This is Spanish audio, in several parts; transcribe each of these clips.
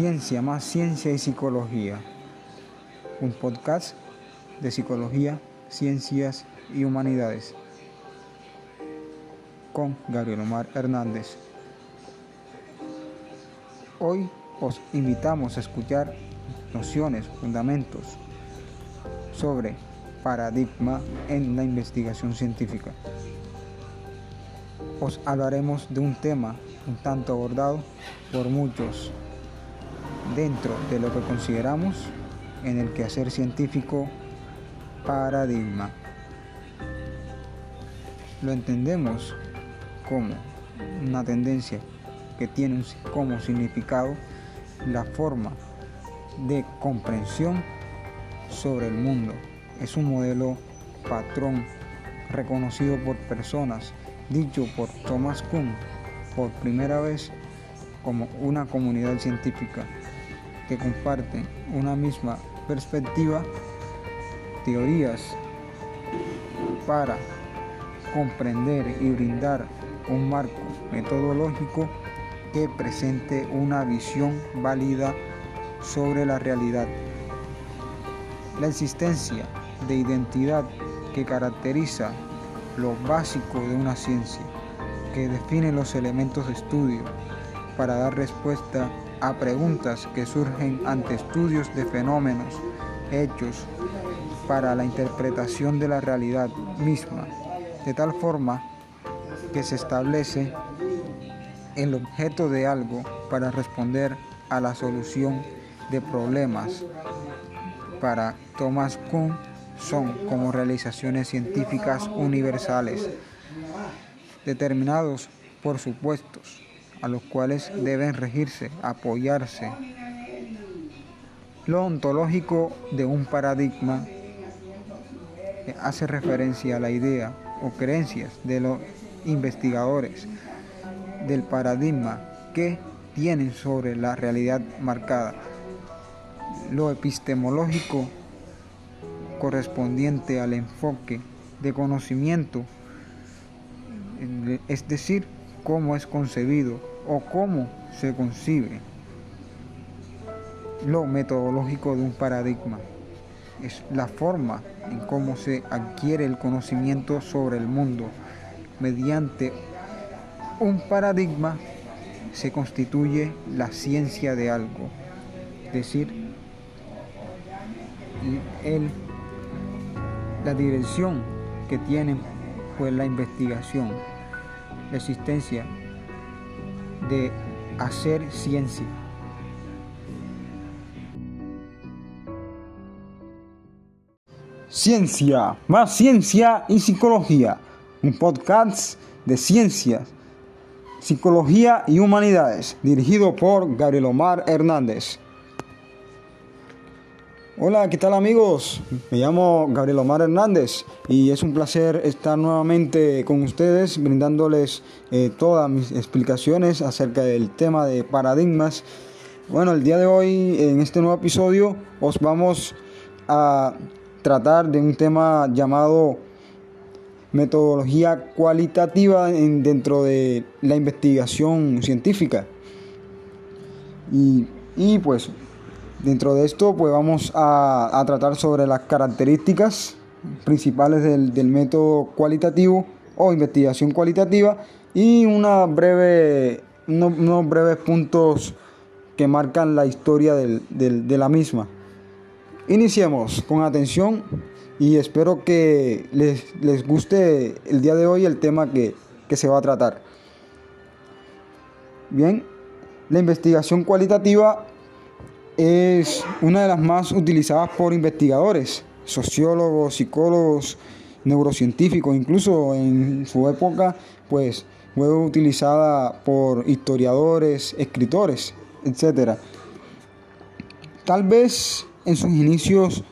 Ciencia más Ciencia y Psicología, un podcast de psicología, ciencias y humanidades con Gabriel Omar Hernández. Hoy os invitamos a escuchar nociones, fundamentos sobre paradigma en la investigación científica. Os hablaremos de un tema un tanto abordado por muchos dentro de lo que consideramos en el quehacer científico paradigma. Lo entendemos como una tendencia que tiene como significado la forma de comprensión sobre el mundo. Es un modelo patrón reconocido por personas, dicho por Thomas Kuhn por primera vez como una comunidad científica que comparten una misma perspectiva, teorías para comprender y brindar un marco metodológico que presente una visión válida sobre la realidad. La existencia de identidad que caracteriza lo básico de una ciencia, que define los elementos de estudio para dar respuesta a preguntas que surgen ante estudios de fenómenos, hechos, para la interpretación de la realidad misma, de tal forma que se establece el objeto de algo para responder a la solución de problemas. Para Thomas Kuhn son como realizaciones científicas universales, determinados por supuestos, a los cuales deben regirse, apoyarse. Lo ontológico de un paradigma hace referencia a la idea o creencias de los investigadores del paradigma que tienen sobre la realidad marcada. Lo epistemológico correspondiente al enfoque de conocimiento, es decir, cómo es concebido o cómo se concibe. Lo metodológico de un paradigma es la forma en cómo se adquiere el conocimiento sobre el mundo mediante un paradigma se constituye la ciencia de algo, es decir, el, la dirección que tiene pues la investigación, la existencia de hacer ciencia. Ciencia, más ciencia y psicología un podcast de ciencias, psicología y humanidades, dirigido por Gabriel Omar Hernández. Hola, ¿qué tal amigos? Me llamo Gabriel Omar Hernández y es un placer estar nuevamente con ustedes brindándoles eh, todas mis explicaciones acerca del tema de paradigmas. Bueno, el día de hoy en este nuevo episodio os vamos a tratar de un tema llamado metodología cualitativa en, dentro de la investigación científica. Y, pues dentro de esto pues vamos a, tratar sobre las características principales del, método cualitativo o investigación cualitativa y una breve, unos, breves puntos que marcan la historia de la misma. Iniciemos con atención y espero que les, guste el día de hoy el tema que, se va a tratar. Bien, la investigación cualitativa es una de las más utilizadas por investigadores, sociólogos, psicólogos, neurocientíficos, incluso en su época, pues fue utilizada por historiadores, escritores, etc. Tal vez en sus inicios,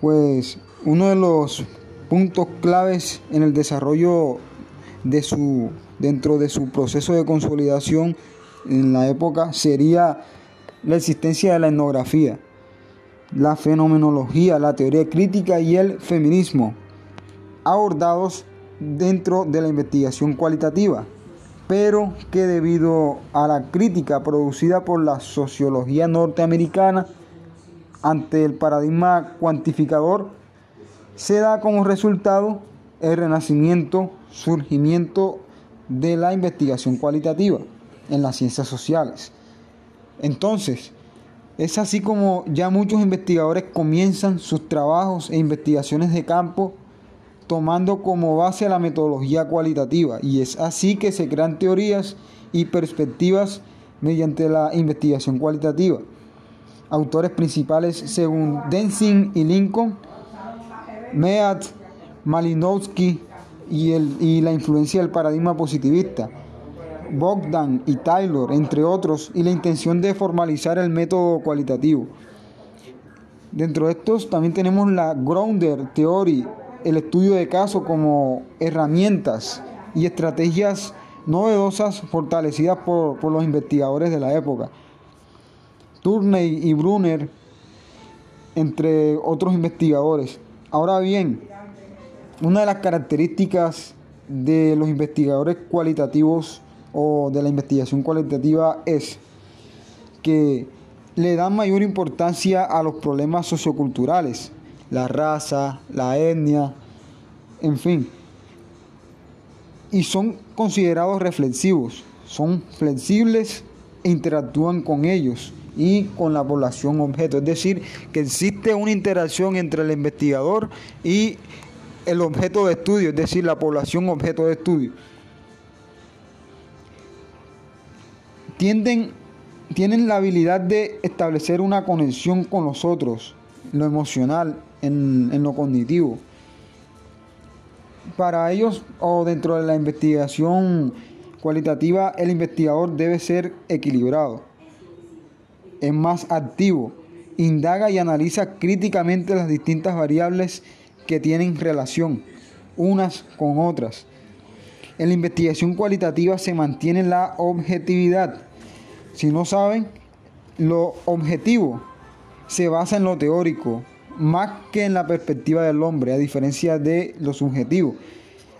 pues uno de los puntos claves en el desarrollo de su dentro de su proceso de consolidación en la época sería la existencia de la etnografía, la fenomenología, la teoría crítica y el feminismo, abordados dentro de la investigación cualitativa. pero que debido a la crítica producida por la sociología norteamericana ante el paradigma cuantificador, se da como resultado el renacimiento, surgimiento de la investigación cualitativa en las ciencias sociales. Entonces, es así como ya muchos investigadores comienzan sus trabajos e investigaciones de campo tomando como base la metodología cualitativa y es así que se crean teorías y perspectivas mediante la investigación cualitativa. Autores principales según Densing y Lincoln, Mead, Malinowski y, el, y la influencia del paradigma positivista, Bogdan y Taylor, entre otros, y la intención de formalizar el método cualitativo. Dentro de estos también tenemos la Grounder Theory, el estudio de caso como herramientas y estrategias novedosas fortalecidas por, por los investigadores de la época. Turney y Brunner, entre otros investigadores. Ahora bien, una de las características de los investigadores cualitativos o de la investigación cualitativa es que le dan mayor importancia a los problemas socioculturales, la raza, la etnia, en fin. Y son considerados reflexivos, son flexibles e interactúan con ellos y con la población objeto. Es decir, que existe una interacción entre el investigador y el objeto de estudio, es decir, la población objeto de estudio. Tienen la habilidad de establecer una conexión con los otros, lo emocional, en, en lo cognitivo. Para ellos, o dentro de la investigación cualitativa, el investigador debe ser equilibrado, es más activo, indaga y analiza críticamente las distintas variables que tienen relación unas con otras. En la investigación cualitativa se mantiene la objetividad. Si no saben, lo objetivo se basa en lo teórico, más que en la perspectiva del hombre, a diferencia de lo subjetivo.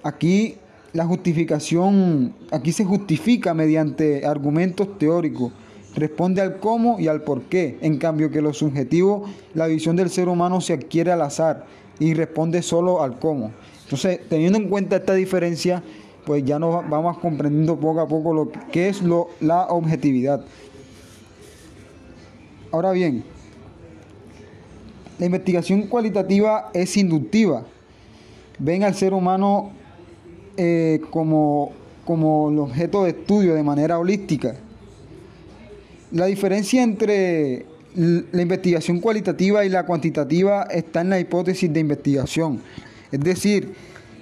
Aquí la justificación, aquí se justifica mediante argumentos teóricos, responde al cómo y al por qué, en cambio que lo subjetivo, la visión del ser humano se adquiere al azar y responde solo al cómo. Entonces, teniendo en cuenta esta diferencia, pues ya nos vamos comprendiendo poco a poco lo que es lo, la objetividad. Ahora bien, la investigación cualitativa es inductiva. Ven al ser humano eh, como, como el objeto de estudio de manera holística. La diferencia entre la investigación cualitativa y la cuantitativa está en la hipótesis de investigación. Es decir,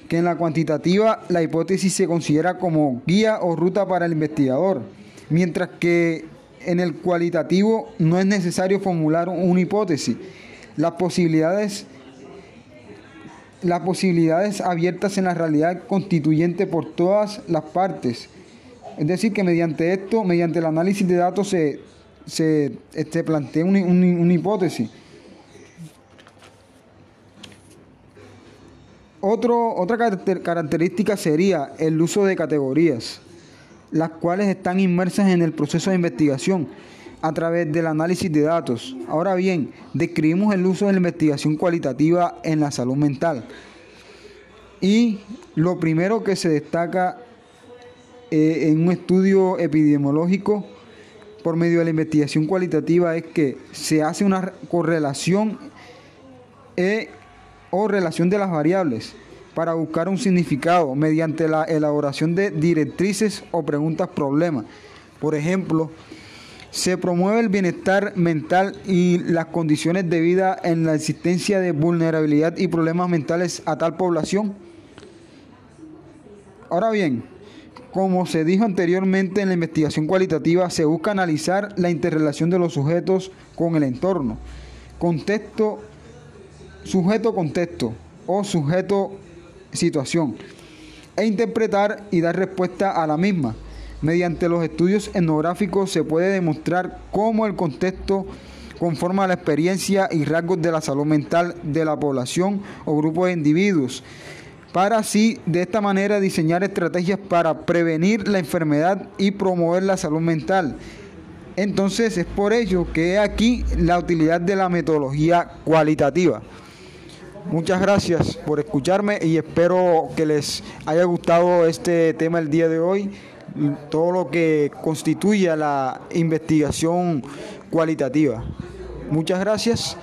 que en la cuantitativa la hipótesis se considera como guía o ruta para el investigador, mientras que en el cualitativo no es necesario formular una hipótesis. Las posibilidades, las posibilidades abiertas en la realidad constituyente por todas las partes. Es decir, que mediante esto, mediante el análisis de datos se, se este, plantea una, una hipótesis. Otro, otra característica sería el uso de categorías, las cuales están inmersas en el proceso de investigación a través del análisis de datos. Ahora bien, describimos el uso de la investigación cualitativa en la salud mental. Y lo primero que se destaca eh, en un estudio epidemiológico por medio de la investigación cualitativa es que se hace una correlación e, o relación de las variables para buscar un significado mediante la elaboración de directrices o preguntas problema. Por ejemplo, se promueve el bienestar mental y las condiciones de vida en la existencia de vulnerabilidad y problemas mentales a tal población. Ahora bien, como se dijo anteriormente en la investigación cualitativa, se busca analizar la interrelación de los sujetos con el entorno. Contexto, sujeto-contexto o sujeto-situación. E interpretar y dar respuesta a la misma Mediante los estudios etnográficos se puede demostrar cómo el contexto conforma la experiencia y rasgos de la salud mental de la población o grupo de individuos. para así de esta manera diseñar estrategias para prevenir la enfermedad y promover la salud mental. Entonces es por ello que aquí la utilidad de la metodología cualitativa. Muchas gracias por escucharme y espero que les haya gustado este tema el día de hoy, todo lo que constituye la investigación cualitativa. Muchas gracias.